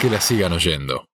que la sigan oyendo.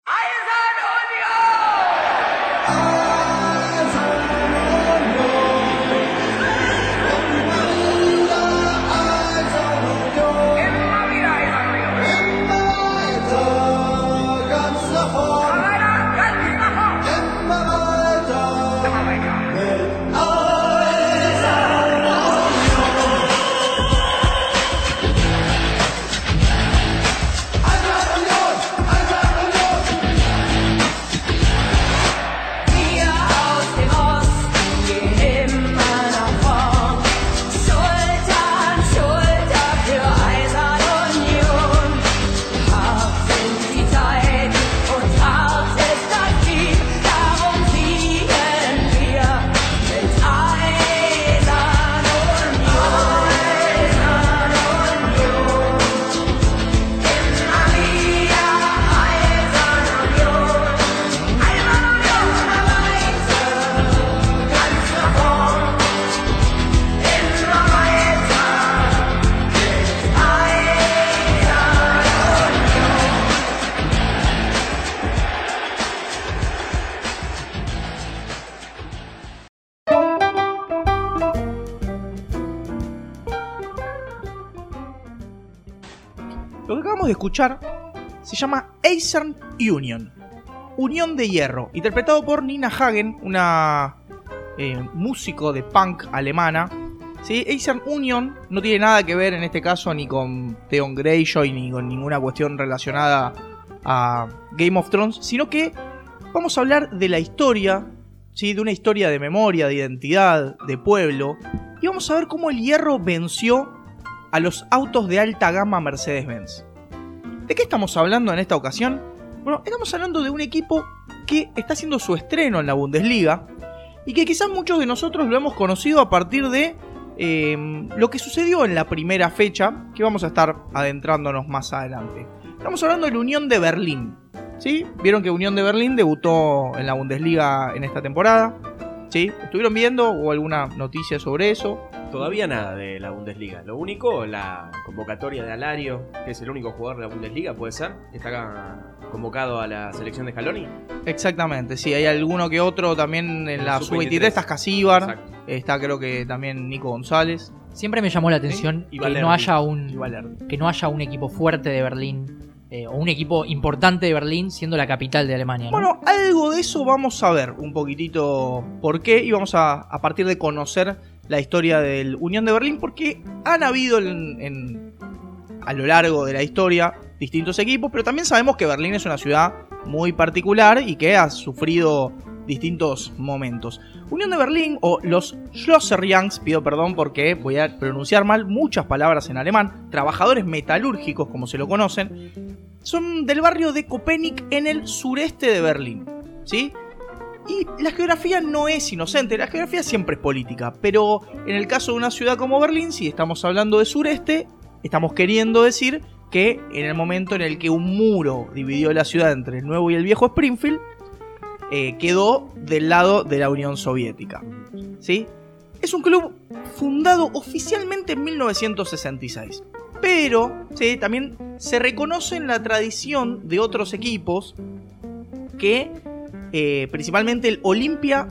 Escuchar se llama Eisern Union, Unión de Hierro, interpretado por Nina Hagen, una eh, músico de punk alemana. ¿sí? Union no tiene nada que ver en este caso ni con Theon Greyjoy ni con ninguna cuestión relacionada a Game of Thrones, sino que vamos a hablar de la historia, ¿sí? de una historia de memoria, de identidad, de pueblo, y vamos a ver cómo el hierro venció a los autos de alta gama Mercedes-Benz. ¿De qué estamos hablando en esta ocasión? Bueno, estamos hablando de un equipo que está haciendo su estreno en la Bundesliga y que quizás muchos de nosotros lo hemos conocido a partir de eh, lo que sucedió en la primera fecha, que vamos a estar adentrándonos más adelante. Estamos hablando de la Unión de Berlín. ¿Sí? Vieron que Unión de Berlín debutó en la Bundesliga en esta temporada. ¿Sí? ¿Estuvieron viendo o alguna noticia sobre eso? Todavía nada de la Bundesliga. Lo único, la convocatoria de Alario, que es el único jugador de la Bundesliga, puede ser. Está acá convocado a la selección de Scaloni. Exactamente, sí, hay alguno que otro también en la Sub-23. sub-23, está Casíbar, está creo que también Nico González. Siempre me llamó la atención que no haya un que no haya un equipo fuerte de Berlín eh, o un equipo importante de Berlín siendo la capital de Alemania. ¿no? Bueno, algo de eso vamos a ver un poquitito por qué y vamos a, a partir de conocer la historia del Unión de Berlín porque han habido a lo largo de la historia distintos equipos, pero también sabemos que Berlín es una ciudad muy particular y que ha sufrido distintos momentos. Unión de Berlín o los Schlosserjungs, pido perdón porque voy a pronunciar mal muchas palabras en alemán, trabajadores metalúrgicos como se lo conocen, son del barrio de Köpenick en el sureste de Berlín. ¿Sí? Y la geografía no es inocente, la geografía siempre es política, pero en el caso de una ciudad como Berlín, si estamos hablando de sureste, estamos queriendo decir que en el momento en el que un muro dividió la ciudad entre el nuevo y el viejo Springfield, eh, quedó del lado de la Unión Soviética. ¿Sí? Es un club fundado oficialmente en 1966. Pero ¿sí? también se reconoce en la tradición de otros equipos que, eh, principalmente el Olimpia,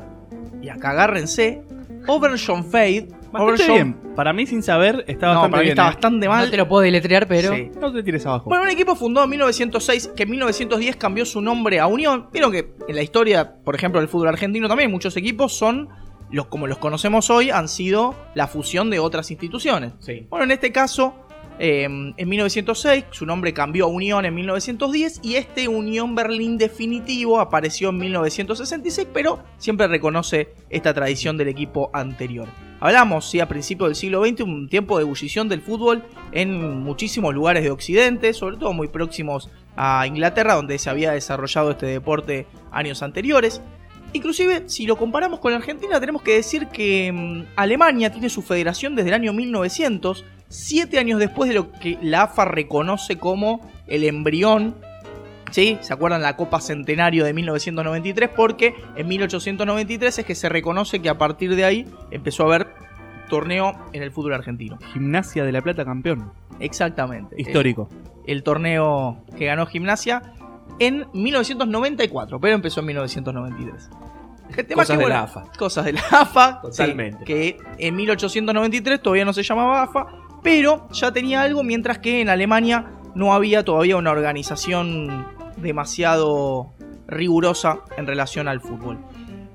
y acá agárrense, Oberschonfeld. Bastante bien. Para mí, sin saber, está No, bastante para mí bien. está ¿eh? bastante mal. no te lo puedo deletrear, pero Sí. No te tires abajo. Bueno, un equipo fundado en 1906 que en 1910 cambió su nombre a Unión. Vieron que en la historia, por ejemplo, del fútbol argentino también muchos equipos son los como los conocemos hoy han sido la fusión de otras instituciones. Sí. Bueno, en este caso, eh, en 1906 su nombre cambió a Unión en 1910 y este Unión Berlín definitivo apareció en 1966, pero siempre reconoce esta tradición del equipo anterior. Hablamos, sí, a principios del siglo XX, un tiempo de ebullición del fútbol en muchísimos lugares de Occidente, sobre todo muy próximos a Inglaterra, donde se había desarrollado este deporte años anteriores. Inclusive, si lo comparamos con la Argentina, tenemos que decir que mm, Alemania tiene su federación desde el año 1900, siete años después de lo que la AFA reconoce como el embrión. ¿Sí? ¿Se acuerdan la Copa Centenario de 1993? Porque en 1893 es que se reconoce que a partir de ahí empezó a haber torneo en el fútbol argentino. Gimnasia de la Plata campeón. Exactamente. Histórico. el torneo que ganó Gimnasia. en 1994, pero empezó en 1993. El tema Cosas que, de la AFA. Cosas de la AFA. Totalmente. sí, que en 1893 todavía no se llamaba AFA, pero ya tenía algo, mientras que en Alemania no había todavía una organización demasiado rigurosa en relación al fútbol.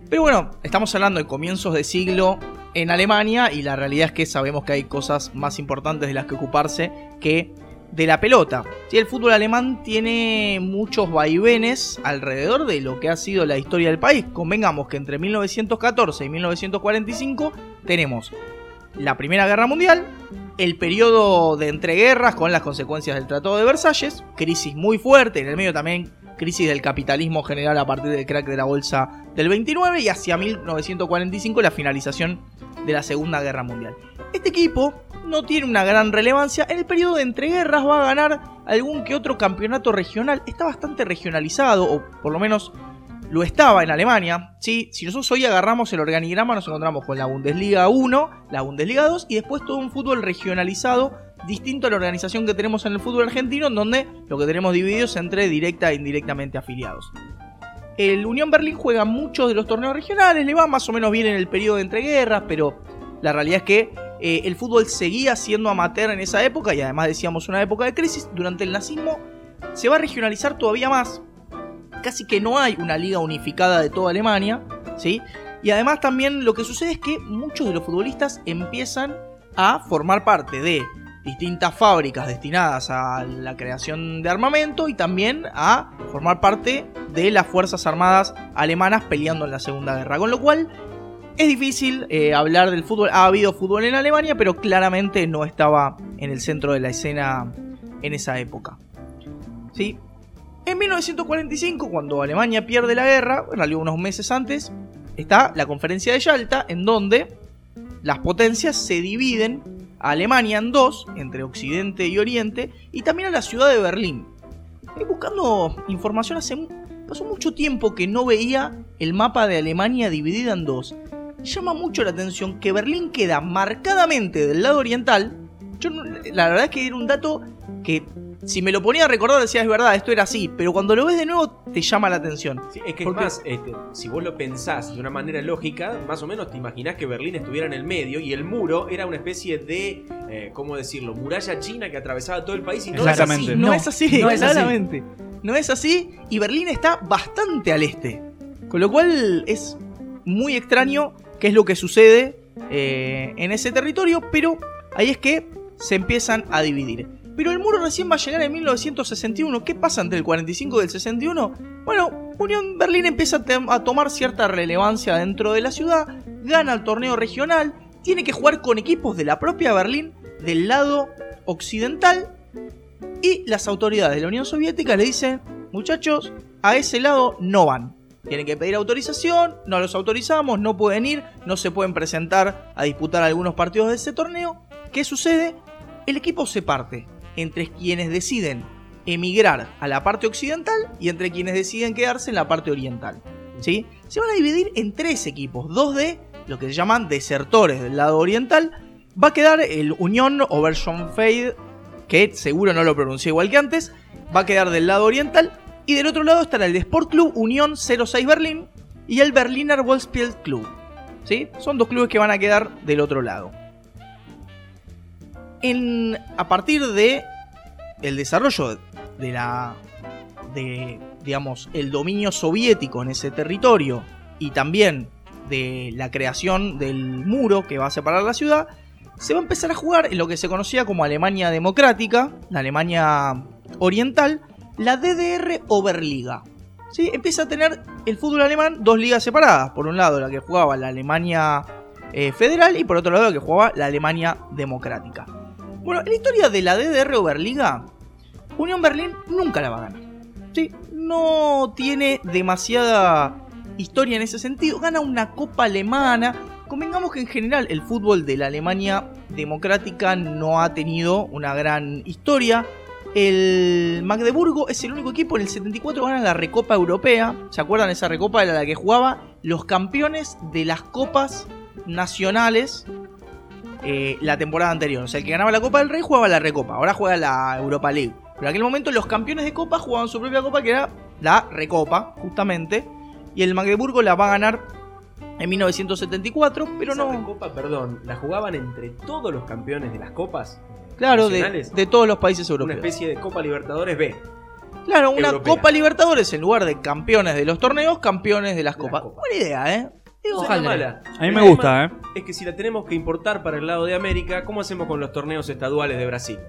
Pero bueno, estamos hablando de comienzos de siglo en Alemania y la realidad es que sabemos que hay cosas más importantes de las que ocuparse que de la pelota. Sí, el fútbol alemán tiene muchos vaivenes alrededor de lo que ha sido la historia del país. Convengamos que entre 1914 y 1945 tenemos la Primera Guerra Mundial, el periodo de entreguerras con las consecuencias del Tratado de Versalles, crisis muy fuerte, en el medio también crisis del capitalismo general a partir del crack de la bolsa del 29 y hacia 1945 la finalización de la Segunda Guerra Mundial. Este equipo no tiene una gran relevancia. En el periodo de entreguerras va a ganar algún que otro campeonato regional. Está bastante regionalizado, o por lo menos lo estaba en Alemania. ¿sí? Si nosotros hoy agarramos el organigrama, nos encontramos con la Bundesliga 1, la Bundesliga 2 y después todo un fútbol regionalizado, distinto a la organización que tenemos en el fútbol argentino, en donde lo que tenemos dividido es entre directa e indirectamente afiliados. El Unión Berlín juega muchos de los torneos regionales, le va más o menos bien en el periodo de entreguerras, pero la realidad es que eh, el fútbol seguía siendo amateur en esa época y además decíamos una época de crisis. Durante el nazismo se va a regionalizar todavía más. Casi que no hay una liga unificada de toda Alemania, ¿sí? Y además también lo que sucede es que muchos de los futbolistas empiezan a formar parte de distintas fábricas destinadas a la creación de armamento y también a formar parte de las Fuerzas Armadas alemanas peleando en la Segunda Guerra. Con lo cual es difícil eh, hablar del fútbol. Ha habido fútbol en Alemania, pero claramente no estaba en el centro de la escena en esa época. ¿Sí? En 1945, cuando Alemania pierde la guerra, en realidad unos meses antes, está la conferencia de Yalta, en donde las potencias se dividen a Alemania en dos, entre Occidente y Oriente, y también a la ciudad de Berlín. Y buscando información hace pasó mucho tiempo que no veía el mapa de Alemania dividida en dos. Llama mucho la atención que Berlín queda marcadamente del lado oriental. Yo la verdad es que era un dato que si me lo ponía a recordar decía es verdad, esto era así, pero cuando lo ves de nuevo te llama la atención. Sí, es que es ¿Por qué? más, este, si vos lo pensás de una manera lógica, más o menos te imaginás que Berlín estuviera en el medio y el muro era una especie de, eh, ¿cómo decirlo? Muralla china que atravesaba todo el país y no es así. No, No, es así, no es así. claramente. No es así y Berlín está bastante al este. Con lo cual es muy extraño qué es lo que sucede eh, en ese territorio, pero ahí es que se empiezan a dividir. Pero el muro recién va a llegar en 1961. ¿Qué pasa entre el 45 y el 61? Bueno, Unión Berlín empieza a, tomar cierta relevancia dentro de la ciudad, gana el torneo regional, tiene que jugar con equipos de la propia Berlín del lado occidental y las autoridades de la Unión Soviética le dicen, muchachos, a ese lado no van. Tienen que pedir autorización, no los autorizamos, no pueden ir, no se pueden presentar a disputar algunos partidos de ese torneo. ¿Qué sucede? El equipo se parte entre quienes deciden emigrar a la parte occidental y entre quienes deciden quedarse en la parte oriental. ¿sí? Se van a dividir en tres equipos, dos de lo que se llaman desertores del lado oriental. Va a quedar el Unión Oberschönfeld, que seguro no lo pronuncié igual que antes, va a quedar del lado oriental. Y del otro lado estará el Sport Club Unión 06 Berlín y el Berliner Wolfsspiel Club. ¿Sí? Son dos clubes que van a quedar del otro lado. A partir de el desarrollo de la digamos el dominio soviético en ese territorio y también de la creación del muro que va a separar la ciudad, se va a empezar a jugar en lo que se conocía como Alemania Democrática, la Alemania Oriental, la DDR Oberliga. ¿Sí? Empieza a tener el fútbol alemán dos ligas separadas. Por un lado la que jugaba la Alemania eh, Federal y por otro lado la que jugaba la Alemania Democrática. Bueno, en la historia de la DDR Oberliga, Unión Berlín nunca la va a ganar. ¿Sí? No tiene demasiada historia en ese sentido. Gana una copa alemana. Convengamos que en general el fútbol de la Alemania democrática no ha tenido una gran historia. El Magdeburgo es el único equipo en el 74 gana la Recopa Europea. ¿Se acuerdan? Esa Recopa era la que jugaba los campeones de las copas nacionales eh, la temporada anterior. O sea, el que ganaba la Copa del Rey jugaba la Recopa. Ahora juega la Europa League. Pero en aquel momento los campeones de Copa jugaban su propia Copa que era la recopa, justamente. Y el Magdeburgo la va a ganar en 1974, pero Esa no. Copa, perdón, la jugaban entre todos los campeones de las copas. Claro, de, todos los países Una europeos. especie de Copa Libertadores B. Claro, una europea. Copa Libertadores en lugar de campeones de los torneos, campeones de las De las copas. Buena idea, ¿eh? Digo, Ojalá. sería mala. A mí El me tema gusta, ¿eh? Es que si la tenemos que importar para el lado de América, ¿cómo hacemos con los torneos estaduales de Brasil?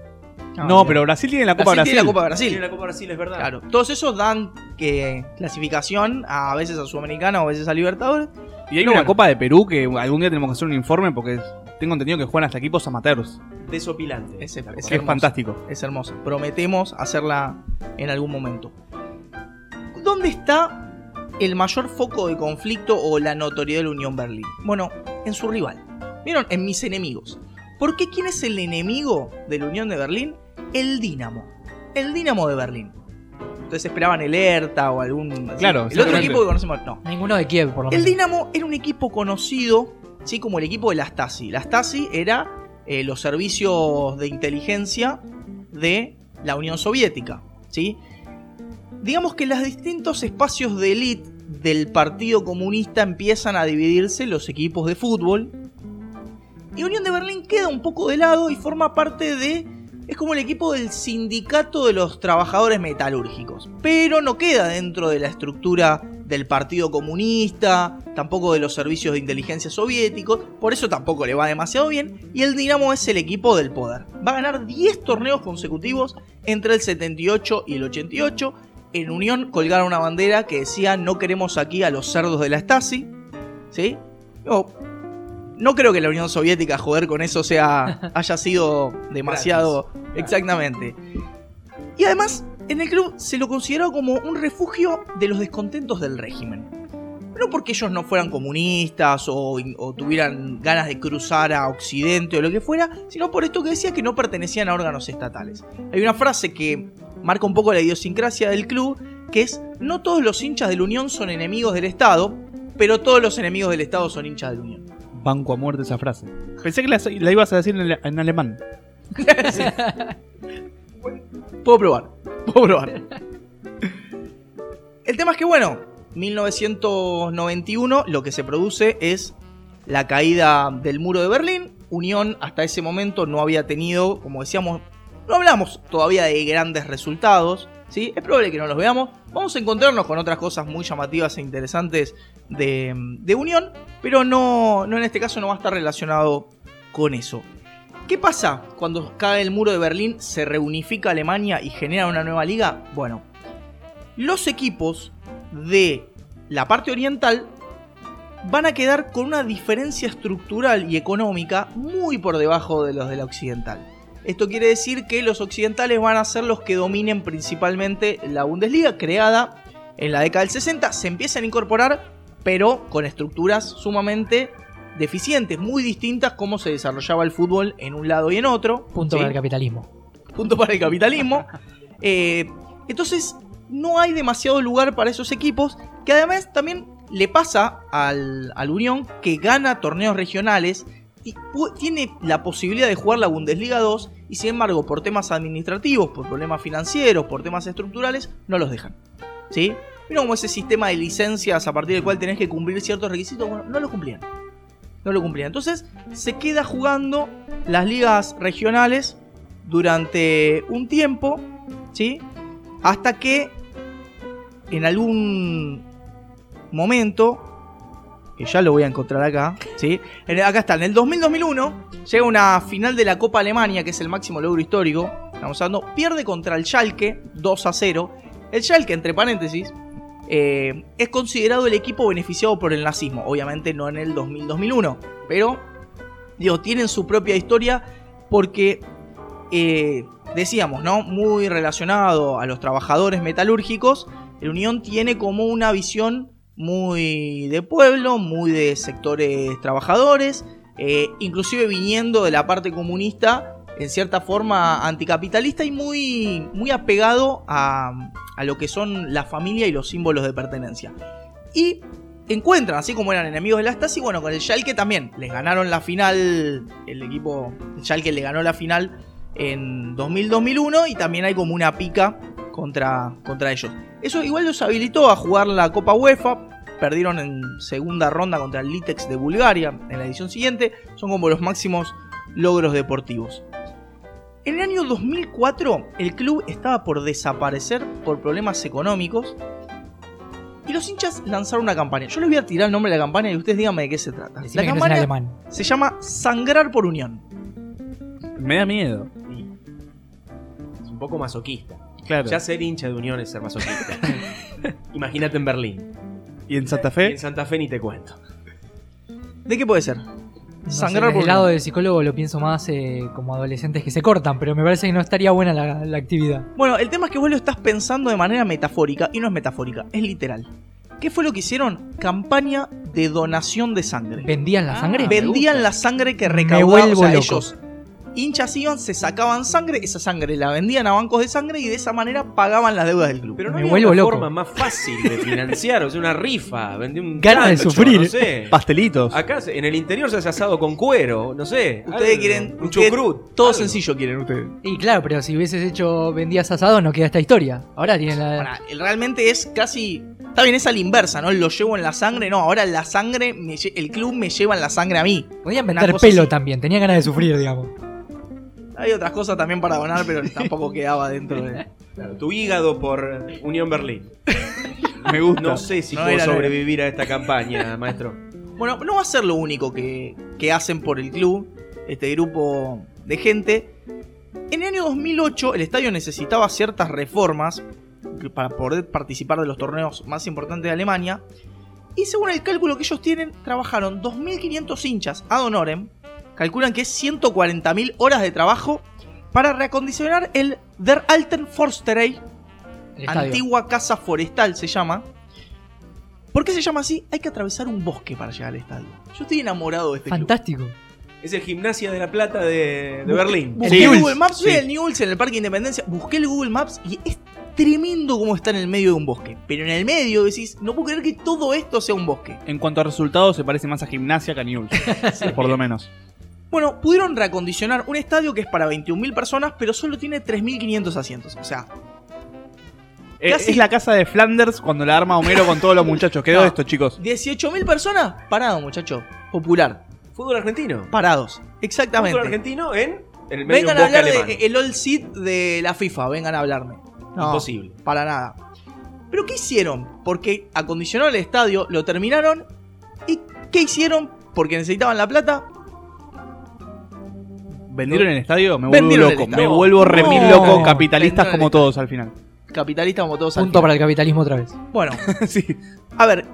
Ah, No, pero Brasil tiene la Copa Brasil Brasil. tiene la Copa Brasil. Tiene la Copa Brasil, es verdad. Claro, todos esos dan que clasificación a veces a Sudamericana o a veces a Libertadores. Y hay No, una bueno. Copa de Perú que algún día tenemos que hacer un informe porque tengo entendido que juegan hasta equipos amateurs. Desopilante. Que es hermoso. fantástico. Es hermosa. Prometemos hacerla en algún momento. ¿Dónde está el mayor foco de conflicto o la notoriedad de la Unión Berlín? Bueno, en su rival. ¿Vieron? En mis enemigos. ¿Por qué quién es el enemigo de la Unión de Berlín? El Dinamo. El Dinamo de Berlín. Entonces esperaban el Hertha o algún... Claro, el otro equipo que conocemos. No. Ninguno de Kiev, por lo El menos. Dinamo era un equipo conocido, ¿sí? Como el equipo de la Stasi. La Stasi era eh, los servicios de inteligencia de la Unión Soviética, ¿sí? Digamos que los distintos espacios de élite del Partido Comunista empiezan a dividirse los equipos de fútbol. Y Unión de Berlín queda un poco de lado y forma parte de... Es como el equipo del sindicato de los trabajadores metalúrgicos. Pero no queda dentro de la estructura del Partido Comunista, tampoco de los servicios de inteligencia soviéticos, por eso tampoco le va demasiado bien, y el Dinamo es el equipo del poder. Va a ganar 10 torneos consecutivos entre el 78 y el 88. En Unión colgaron una bandera que decía no queremos aquí a los cerdos de la Stasi, ¿sí? No, no creo que la Unión Soviética joder con eso sea haya sido demasiado exactamente. Y además, en el club se lo consideró como un refugio de los descontentos del régimen. No porque ellos no fueran comunistas o, o tuvieran ganas de cruzar a Occidente o lo que fuera, sino por esto que decía que no pertenecían a órganos estatales. Hay una frase que marca un poco la idiosincrasia del club, que es, no todos los hinchas de la Unión son enemigos del Estado, pero todos los enemigos del Estado son hinchas de la Unión. Banco a muerte esa frase. Pensé que la, la ibas a decir en, ale- en alemán. Puedo probar. Puedo probar. El tema es que, bueno, 1991 lo que se produce es la caída del muro de Berlín. Unión hasta ese momento no había tenido, como decíamos, no hablamos todavía de grandes resultados. ¿sí? Es probable que no los veamos. Vamos a encontrarnos con otras cosas muy llamativas e interesantes de, Unión, pero no, no en este caso no va a estar relacionado con eso. ¿Qué pasa cuando cae el muro de Berlín, se reunifica Alemania y genera una nueva liga? Bueno, los equipos de la parte oriental van a quedar con una diferencia estructural y económica muy por debajo de los de la occidental. Esto quiere decir que los occidentales van a ser los que dominen principalmente la Bundesliga, creada en la década del 60. Se empiezan a incorporar, pero con estructuras sumamente deficientes, muy distintas cómo se desarrollaba el fútbol en un lado y en otro. Punto ¿sí? para el capitalismo. punto para el capitalismo. Eh, entonces, no hay demasiado lugar para esos equipos, que además también le pasa al, al Unión que gana torneos regionales y tiene la posibilidad de jugar la Bundesliga 2 y sin embargo por temas administrativos, por problemas financieros, por temas estructurales, no los dejan. ¿Sí? Mira como ese sistema de licencias a partir del cual tenés que cumplir ciertos requisitos, bueno, no lo cumplían. No lo cumplían. Entonces se queda jugando las ligas regionales durante un tiempo, ¿sí? Hasta que en algún momento, que ya lo voy a encontrar acá, ¿sí? Acá está, en el 2000-2001 llega una final de la Copa Alemania, que es el máximo logro histórico, estamos hablando, pierde contra el Schalke 2 a 0. El Schalke, entre paréntesis, eh, es considerado el equipo beneficiado por el nazismo, obviamente no en el 2000-2001, pero digo, tienen su propia historia porque eh, decíamos, ¿no? Muy relacionado a los trabajadores metalúrgicos, el Unión tiene como una visión muy de pueblo, muy de sectores trabajadores, eh, inclusive viniendo de la parte comunista, en cierta forma anticapitalista y muy, muy apegado a, a lo que son la familia y los símbolos de pertenencia. Y encuentran, así como eran enemigos de la Stasi, bueno, con el Schalke también. Les ganaron la final, el equipo el Schalke le ganó la final en 2000-2001 y también hay como una pica contra, contra ellos. Eso igual los habilitó a jugar la Copa UEFA. Perdieron en segunda ronda contra el Litex de Bulgaria en la edición siguiente. Son como los máximos logros deportivos. En el año 2004 el club estaba por desaparecer por problemas económicos. Y los hinchas lanzaron una campaña. Yo les voy a tirar el nombre de la campaña y ustedes díganme de qué se trata. Decime la que no es en campaña alemán. se llama Sangrar por Unión. Me da miedo. Es un poco masoquista. Claro. Ya ser hincha de Unión es ser masoquista. Imagínate en Berlín. ¿Y en Santa Y Fe? en Santa Fe ni te cuento. ¿De qué puede ser? No Sangrar sé, por el lado del psicólogo lo pienso más eh, como adolescentes que se cortan, pero me parece que no estaría buena la, la actividad. Bueno, el tema es que vos lo estás pensando de manera metafórica y no es metafórica, es literal. ¿Qué fue lo que hicieron? Campaña de donación de sangre. ¿Vendían la Ah, sangre? Ven- Vendían la sangre que recaudaban. O sea, ellos, hinchas iban, se sacaban sangre, esa sangre la vendían a bancos de sangre y de esa manera pagaban las deudas del club. Pero no Me había vuelvo una loco. forma más fácil de financiar, o sea, una rifa, vendí un Ganas de sufrir. no sé. Pastelitos. Acá se- en el interior se hace asado con cuero, no sé. Ustedes algo, quieren. un ustedes- chucrut. Todo algo. sencillo quieren ustedes. Y claro, pero si hubieses hecho vendías asado no queda esta historia. Ahora tienen la... Ahora, realmente es casi. Está bien, es a la inversa, ¿no? Lo llevo en la sangre. No, ahora la sangre, me lle- el club me lleva en la sangre a mí. Podían vender cosa pelo así. también, tenía ganas de sufrir, digamos. Hay otras cosas también para donar, pero tampoco quedaba dentro de. Claro, tu hígado por Unión Berlín. Me gusta. No sé si No puedo sobrevivir a esta campaña, maestro. Bueno, no va a ser lo único que, que hacen por el club, este grupo de gente. En el año 2008 el estadio necesitaba ciertas reformas para poder participar de los torneos más importantes de Alemania. Y según el cálculo que ellos tienen, trabajaron 2.500 hinchas ad honorem. Calculan que es 140.000 horas de trabajo para reacondicionar el Der Alten Forsterei, El antigua casa forestal se llama. ¿Por qué se llama así? Hay que atravesar un bosque para llegar al estadio. Yo estoy enamorado de este club. Fantástico. Es el Gimnasia de la Plata de, de Busqué- Berlín. Busqué el Google Maps, Sí. al Newell's en el Parque Independencia, busqué el Google Maps y es tremendo como está en el medio de un bosque. Pero en el medio decís, no puedo creer que todo esto sea un bosque. En cuanto a resultados, se parece más a gimnasia que a Newell's. Por lo menos. Bueno, pudieron reacondicionar un estadio que es para 21.000 personas, pero solo tiene 3.500 asientos. O sea, Eh, Casi- Es la casa de Flanders cuando la arma Homero con todos los muchachos. Quedó No. esto, chicos. 18.000 personas, parado muchacho. Popular, Fútbol argentino. parados. Fútbol Exactamente. argentino en, el medio Vengan a hablar alemán. de el All Seat de la FIFA, vengan a hablarme. No, Imposible. Para nada. Pero ¿qué hicieron? Porque acondicionaron el estadio, lo terminaron. ¿Y qué hicieron? Porque necesitaban la plata. ¿Vendieron el estadio? Me vuelvo Vendieron el loco. estadio. Me vuelvo remil No. loco. Capitalistas Vendieron el como todos al final. Capitalista como todos al Punto final. para el capitalismo otra vez. Bueno, sí. a ver.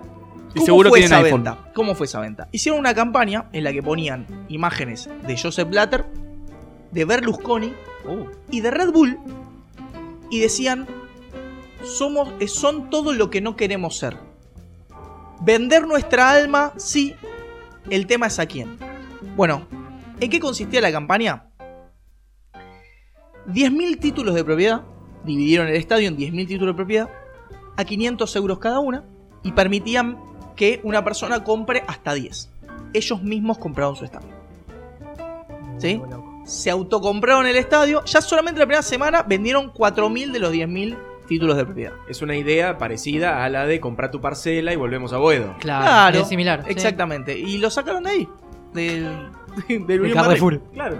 Y ¿Cómo seguro fue tienen esa iPhone. venta? ¿Cómo fue esa venta? Hicieron una campaña en la que ponían imágenes de Joseph Blatter, de Berlusconi Oh. y de Red Bull y decían somos eh, son todo lo que no queremos ser. Vender nuestra alma, sí. El tema es a quién. Bueno, ¿en qué consistía la campaña? 10.000 títulos de propiedad. Dividieron el estadio en 10.000 títulos de propiedad. A 500 euros cada una. Y permitían que una persona compre hasta 10. Ellos mismos compraron su estadio. ¿Sí? se autocompraron el estadio. Ya solamente la primera semana vendieron 4.000 de los 10.000 títulos de propiedad. Es una idea parecida a la de comprar tu parcela y volvemos a Boedo. Claro, Claro, es similar. sí. Exactamente. Y lo sacaron de ahí. Del, del Unión Carrefour. Claro.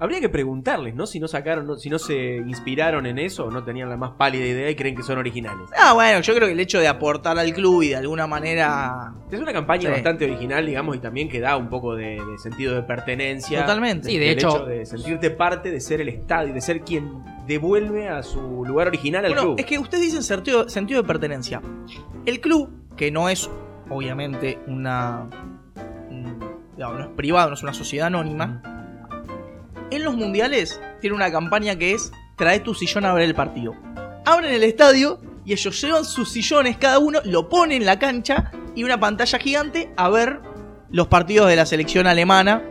Habría que preguntarles, ¿no? Si no sacaron, no- si no se inspiraron en eso o no tenían la más pálida idea y creen que son originales. Ah, bueno, yo creo que el hecho de aportar al club y de alguna manera. Es una campaña Sí. bastante original, digamos, y también que da un poco de, de sentido de pertenencia. Totalmente. Sí, de El hecho- de sentirte parte de ser el estadio, de ser quien devuelve a su lugar original al Bueno, club. es que ustedes dicen sentido, sentido de pertenencia. El club, que no es obviamente una. No es privado, no es una sociedad anónima. En los mundiales tiene una campaña que es trae tu sillón a ver el partido. Abren el estadio y ellos llevan sus sillones cada uno, lo ponen en la cancha y una pantalla gigante a ver los partidos de la selección alemana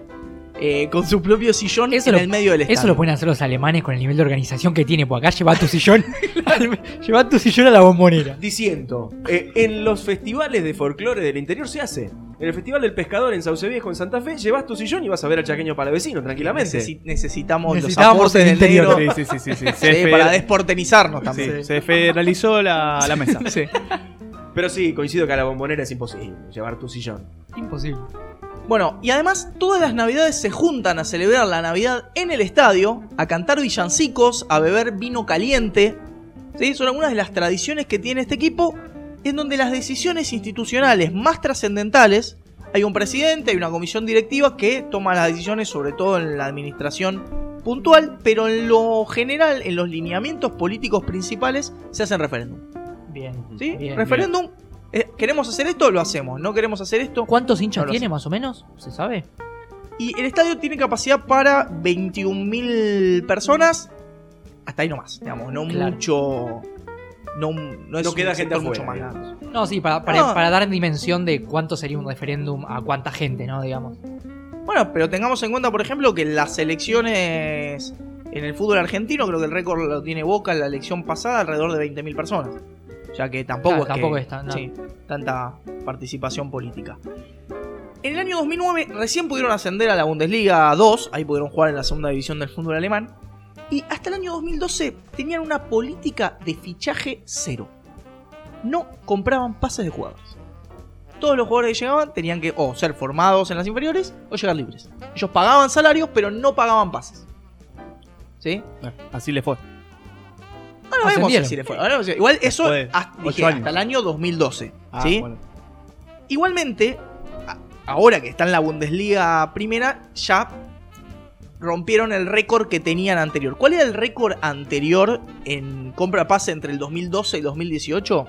eh, con su propio sillón Eso en lo- el medio del estadio. Eso lo pueden hacer los alemanes con el nivel de organización que tiene. Porque acá lleva tu sillón. lleva tu sillón a la bombonera. Diciendo, eh, en los festivales de folclore del interior se hace. En el Festival del Pescador en Sauce Viejo, en Santa Fe, llevas tu sillón y vas a ver al chaqueño palavecino tranquilamente. Necesi- necesitamos Necesitábamos los aportes el del interior. negro Sí, sí, sí, sí, para desportenizarnos sí, también. se federalizó la, la mesa. Sí. Pero sí, coincido que a la bombonera es imposible llevar tu sillón. Imposible. Bueno, y además todas las navidades se juntan a celebrar la Navidad en el estadio, a cantar villancicos, a beber vino caliente. ¿sí? Son algunas de las tradiciones que tiene este equipo, en donde las decisiones institucionales más trascendentales, hay un presidente, hay una comisión directiva que toma las decisiones sobre todo en la administración puntual, pero en lo general, en los lineamientos políticos principales, se hacen referéndum. Bien. ¿sí? bien, referéndum, eh, queremos hacer esto, lo hacemos, no queremos hacer esto, ¿Cuántos hinchas No tiene más o menos? ¿Se sabe? Y el estadio tiene capacidad para 21.000 personas. Hasta ahí nomás, digamos, no Claro. mucho. No, no es No un queda gente mucho más grande. No, sí, para, para, No. para dar dimensión de cuánto sería un referéndum a cuánta gente, ¿no? Digamos. Bueno, pero tengamos en cuenta, por ejemplo, que las elecciones en el fútbol argentino, creo que el récord lo tiene Boca en la elección pasada, alrededor de 20.000 personas. Sea que tampoco Claro, es, tampoco que- es tan- no. sí, tanta participación política. En el año 2009 recién pudieron ascender a la Bundesliga 2, ahí pudieron jugar en la segunda división del fútbol alemán. Y hasta el año 2012 tenían una política de fichaje cero. No compraban pases de jugadores. Todos los jugadores que llegaban tenían que o ser formados en las inferiores o llegar libres. Ellos pagaban salarios, pero no pagaban pases. ¿Sí? Así le fue. Ahora vemos si le fue. Ahora Igual eso hasta, dije, el año 2012. Ah, ¿sí? bueno. Igualmente, ahora que está en la Bundesliga primera, ya rompieron el récord que tenían anterior. ¿Cuál era el récord anterior en compra pase entre el 2012 y 2018?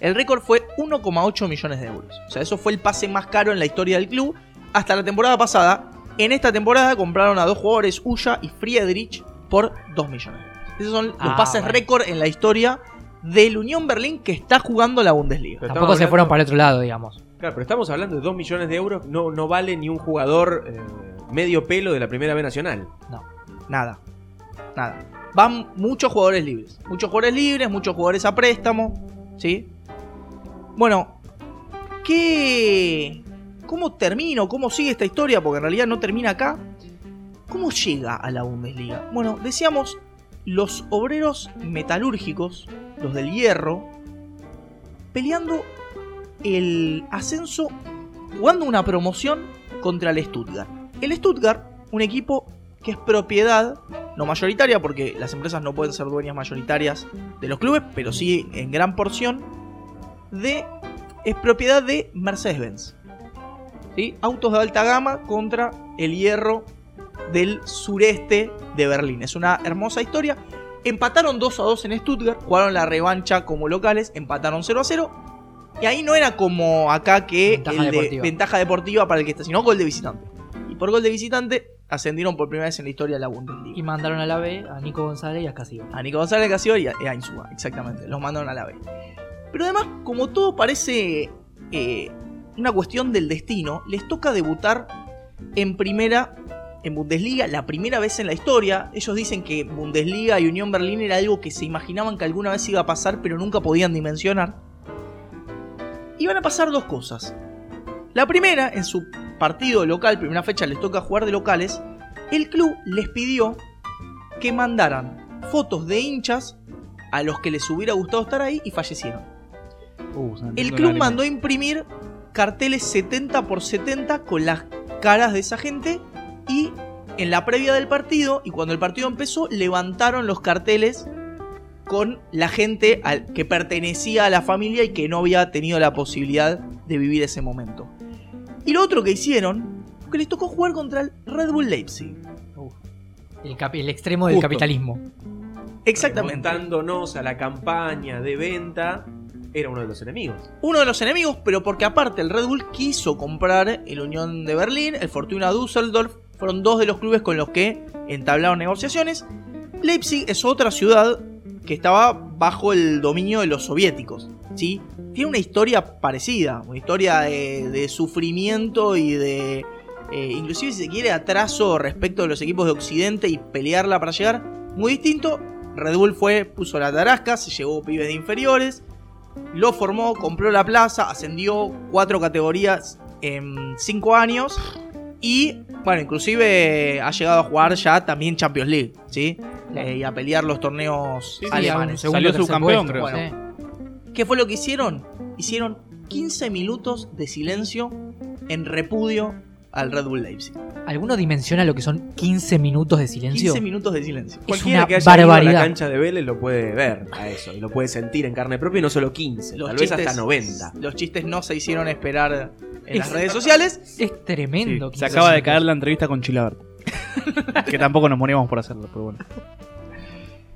El récord fue 1,8 millones de euros. O sea, eso fue el pase más caro en la historia del club hasta la temporada pasada. En esta temporada compraron a dos jugadores, Ulla y Friedrich, por 2 millones de euros. Esos son los Ah, pases bueno. récord en la historia del Unión Berlín que está jugando la Bundesliga. Pero Tampoco se fueron para el otro lado, digamos. Claro, pero estamos hablando de 2 millones de euros. No, no vale ni un jugador eh, medio pelo de la Primera B Nacional. Nada. Nada. Van muchos jugadores libres. Muchos jugadores libres, muchos jugadores a préstamo. ¿Sí? Bueno, ¿qué. ¿Cómo termina o cómo sigue esta historia? Porque en realidad no termina acá. ¿Cómo llega a la Bundesliga? Bueno, decíamos, los obreros metalúrgicos, los del hierro, peleando el ascenso, jugando una promoción contra el Stuttgart. El Stuttgart, un equipo que es propiedad, no mayoritaria, porque las empresas no pueden ser dueñas mayoritarias de los clubes, pero sí en gran porción, de, es propiedad de Mercedes-Benz. ¿Sí? Autos de alta gama contra el hierro del sureste de Berlín. Es una hermosa historia. Empataron 2 a 2 en Stuttgart, jugaron la revancha como locales, empataron 0 a 0. Y ahí no era como acá que Ventaja el de deportiva. ventaja deportiva para el que está, sino gol de visitante. Por gol de visitante ascendieron por primera vez en la historia de la Bundesliga. Y mandaron a la B a Nico González y a Castillo. A Nico González Casio y a, y a Insúa, exactamente. Los mandaron a la B. Pero además, como todo parece eh, una cuestión del destino, les toca debutar en primera, en Bundesliga, la primera vez en la historia. Ellos dicen que Bundesliga y Unión Berlín era algo que se imaginaban que alguna vez iba a pasar, pero nunca podían dimensionar. Y van a pasar dos cosas. La primera, en su partido local, primera fecha les toca jugar de locales, el club les pidió que mandaran fotos de hinchas a los que les hubiera gustado estar ahí y fallecieron. Uh, El club mandó a imprimir carteles 70 por 70 con las caras de esa gente y en la previa del partido y cuando el partido empezó levantaron los carteles con la gente al- que pertenecía a la familia y que no había tenido la posibilidad de vivir ese momento. Y lo otro que hicieron fue que les tocó jugar contra el Red Bull Leipzig. El, extremo del Justo. capitalismo. Exactamente. Montándonos a la campaña de venta, era uno de los enemigos. uno de los enemigos, pero porque aparte el Red Bull quiso comprar el Unión de Berlín, el Fortuna Düsseldorf, fueron dos de los clubes con los que entablaron negociaciones. Leipzig es otra ciudad que estaba bajo el dominio de los soviéticos, ¿sí? Tiene una historia parecida, una historia de, sufrimiento y de, eh, inclusive si se quiere, atraso respecto de los equipos de Occidente y pelearla para llegar, muy distinto. Red Bull fue, puso la tarasca, se llevó pibes de inferiores, lo formó, compró la plaza, ascendió cuatro categorías en cinco años y, bueno, inclusive ha llegado a jugar ya también Champions League, ¿sí? Eh, y a pelear los torneos Sí, sí, alemanes. Salió subcampeón, creo. sí. ¿Qué fue lo que hicieron? Hicieron 15 minutos de silencio en repudio al Red Bull Leipzig. ¿Alguno dimensiona lo que son 15 minutos de silencio? 15 minutos de silencio. Es Cualquiera una que haya ido a la barbaridad. cancha de Vélez lo puede ver a eso y lo puede sentir en carne propia y no solo 15, Los tal vez hasta 90. Los chistes no se hicieron esperar en las Es- redes sociales. Es tremendo. Sí, se 15 acaba de caer la entrevista con Chilabert. que tampoco nos moríamos por hacerlo, pero bueno.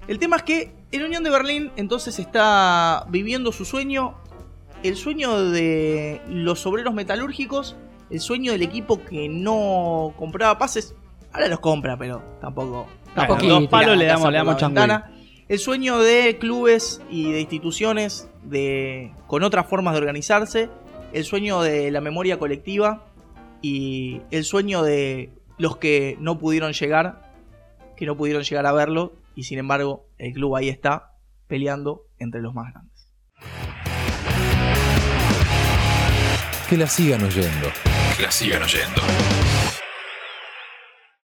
El tema es que el Unión de Berlín entonces está viviendo su sueño, el sueño de los obreros metalúrgicos, el sueño del equipo que no compraba pases, ahora los compra, pero tampoco. tampoco poquito. dos palos le damos, le damos ventana. El sueño de clubes y de instituciones de, con otras formas de organizarse, el sueño de la memoria colectiva y el sueño de los que no pudieron llegar, que no pudieron llegar a verlo y sin embargo el club ahí está peleando entre los más grandes. Que la sigan oyendo. Que la sigan oyendo.